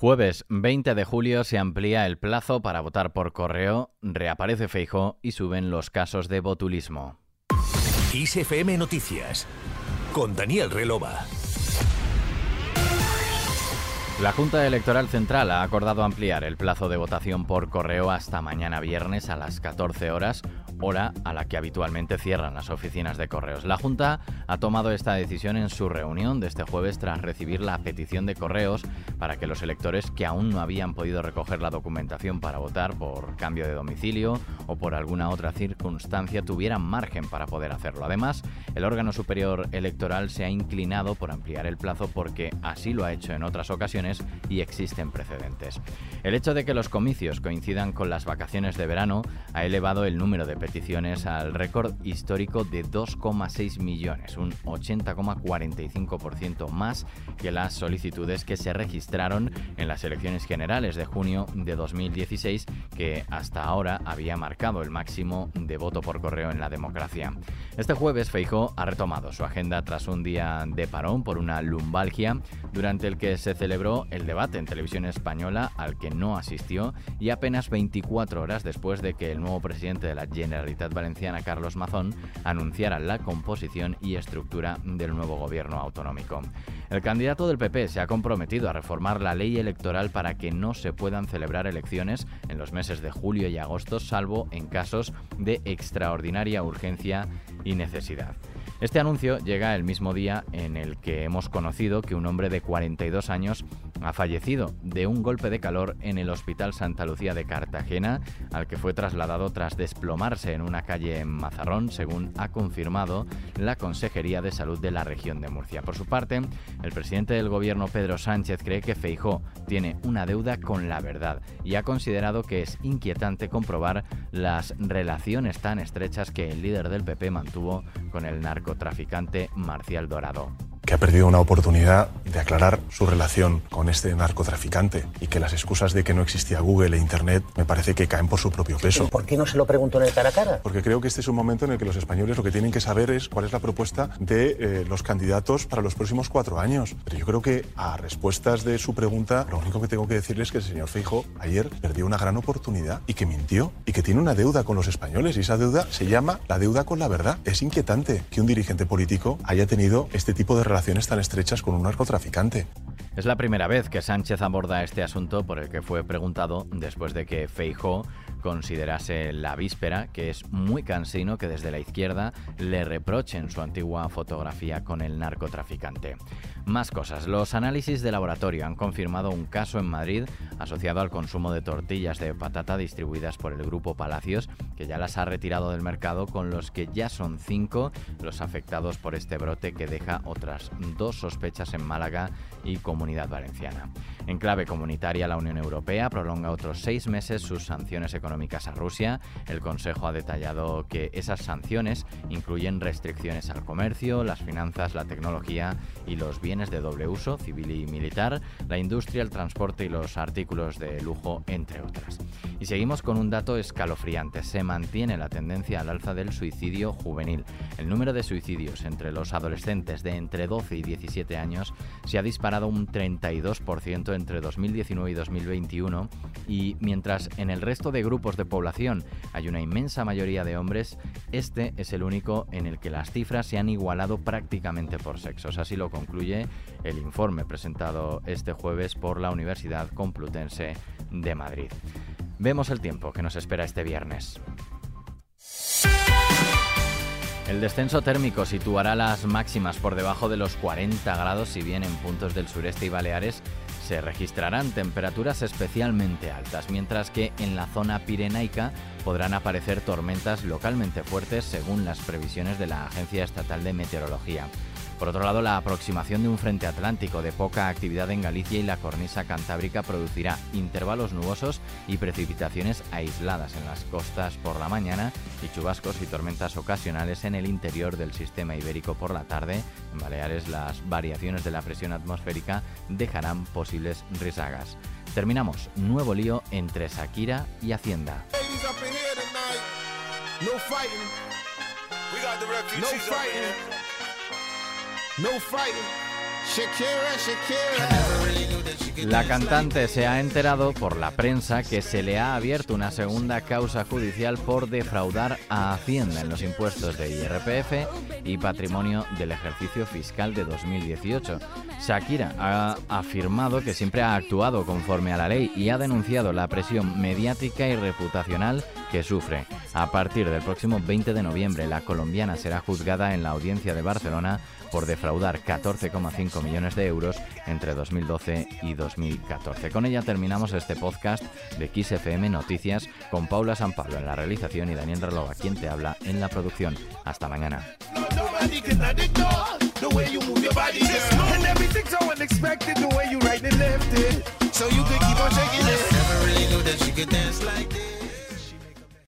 Jueves 20 de julio se amplía el plazo para votar por correo, reaparece Feijó y suben los casos de botulismo. ISFM Noticias con Daniel Relova. La Junta Electoral Central ha acordado ampliar el plazo de votación por correo hasta mañana viernes a las 14 horas, hora a la que habitualmente cierran las oficinas de correos. La Junta ha tomado esta decisión en su reunión de este jueves tras recibir la petición de correos para que los electores que aún no habían podido recoger la documentación para votar por cambio de domicilio o por alguna otra circunstancia tuvieran margen para poder hacerlo. Además, el órgano superior electoral se ha inclinado por ampliar el plazo porque así lo ha hecho en otras ocasiones y existen precedentes. El hecho de que los comicios coincidan con las vacaciones de verano ha elevado el número de peticiones al récord histórico de 2,6 millones, un 80,45% más que las solicitudes que se registraron en las elecciones generales de junio de 2016, que hasta ahora había marcado el máximo de voto por correo en la democracia. Este jueves Feijó ha retomado su agenda tras un día de parón por una lumbalgia, durante el que se celebró el debate en televisión española al que no asistió y apenas 24 horas después de que el nuevo presidente de la Generalitat Valenciana, Carlos Mazón, anunciara la composición y estructura del nuevo gobierno autonómico. El candidato del PP se ha comprometido a reformar la ley electoral para que no se puedan celebrar elecciones en los meses de julio y agosto, salvo en casos de extraordinaria urgencia y necesidad. Este anuncio llega el mismo día en el que hemos conocido que un hombre de 42 años ha fallecido de un golpe de calor en el Hospital Santa Lucía de Cartagena, al que fue trasladado tras desplomarse en una calle en Mazarrón, según ha confirmado la Consejería de Salud de la región de Murcia. Por su parte, el presidente del gobierno Pedro Sánchez cree que Feijó tiene una deuda con la verdad y ha considerado que es inquietante comprobar las relaciones tan estrechas que el líder del PP mantuvo con el narcotraficante Marcial Dorado que ha perdido una oportunidad de aclarar su relación con este narcotraficante y que las excusas de que no existía Google e Internet me parece que caen por su propio peso. ¿Por qué no se lo preguntó en el cara a cara? Porque creo que este es un momento en el que los españoles lo que tienen que saber es cuál es la propuesta de eh, los candidatos para los próximos cuatro años. Pero yo creo que a respuestas de su pregunta, lo único que tengo que decirles es que el señor Feijo ayer perdió una gran oportunidad y que mintió y que tiene una deuda con los españoles y esa deuda se llama la deuda con la verdad. Es inquietante que un dirigente político haya tenido este tipo de relación relaciones tan estrechas con un narcotraficante. Es la primera vez que Sánchez aborda este asunto por el que fue preguntado después de que Feijó considerase la víspera que es muy cansino que desde la izquierda le reprochen su antigua fotografía con el narcotraficante. Más cosas. Los análisis de laboratorio han confirmado un caso en Madrid asociado al consumo de tortillas de patata distribuidas por el grupo Palacios, que ya las ha retirado del mercado, con los que ya son cinco los afectados por este brote que deja otras dos sospechas en Málaga y Comunidad Valenciana. En clave comunitaria, la Unión Europea prolonga otros seis meses sus sanciones económicas a Rusia. El Consejo ha detallado que esas sanciones incluyen restricciones al comercio, las finanzas, la tecnología y los bienes de doble uso, civil y militar, la industria, el transporte y los artículos de lujo, entre otras. Y seguimos con un dato escalofriante. Se mantiene la tendencia al alza del suicidio juvenil. El número de suicidios entre los adolescentes de entre 12 y 17 años se ha disparado un 32% entre 2019 y 2021 y mientras en el resto de grupos de población hay una inmensa mayoría de hombres, este es el único en el que las cifras se han igualado prácticamente por sexos. Así lo concluye el informe presentado este jueves por la Universidad Complutense de Madrid. Vemos el tiempo que nos espera este viernes. El descenso térmico situará las máximas por debajo de los 40 grados, si bien en puntos del sureste y Baleares se registrarán temperaturas especialmente altas, mientras que en la zona pirenaica podrán aparecer tormentas localmente fuertes según las previsiones de la Agencia Estatal de Meteorología. Por otro lado, la aproximación de un frente atlántico de poca actividad en Galicia y la cornisa cantábrica producirá intervalos nubosos y precipitaciones aisladas en las costas por la mañana y chubascos y tormentas ocasionales en el interior del sistema ibérico por la tarde. En Baleares las variaciones de la presión atmosférica dejarán posibles risagas. Terminamos nuevo lío entre Shakira y Hacienda. No La cantante se ha enterado por la prensa que se le ha abierto una segunda causa judicial por defraudar a Hacienda en los impuestos de IRPF y patrimonio del ejercicio fiscal de 2018. Shakira ha afirmado que siempre ha actuado conforme a la ley y ha denunciado la presión mediática y reputacional que sufre. A partir del próximo 20 de noviembre, la colombiana será juzgada en la audiencia de Barcelona por defraudar 14,5 millones de euros entre 2012 y 2014. Con ella terminamos este podcast de XFM Noticias con Paula San Pablo en la realización y Daniel Relova quien te habla en la producción. Hasta mañana. So you could keep on shaking it. Never really knew that she could dance like this.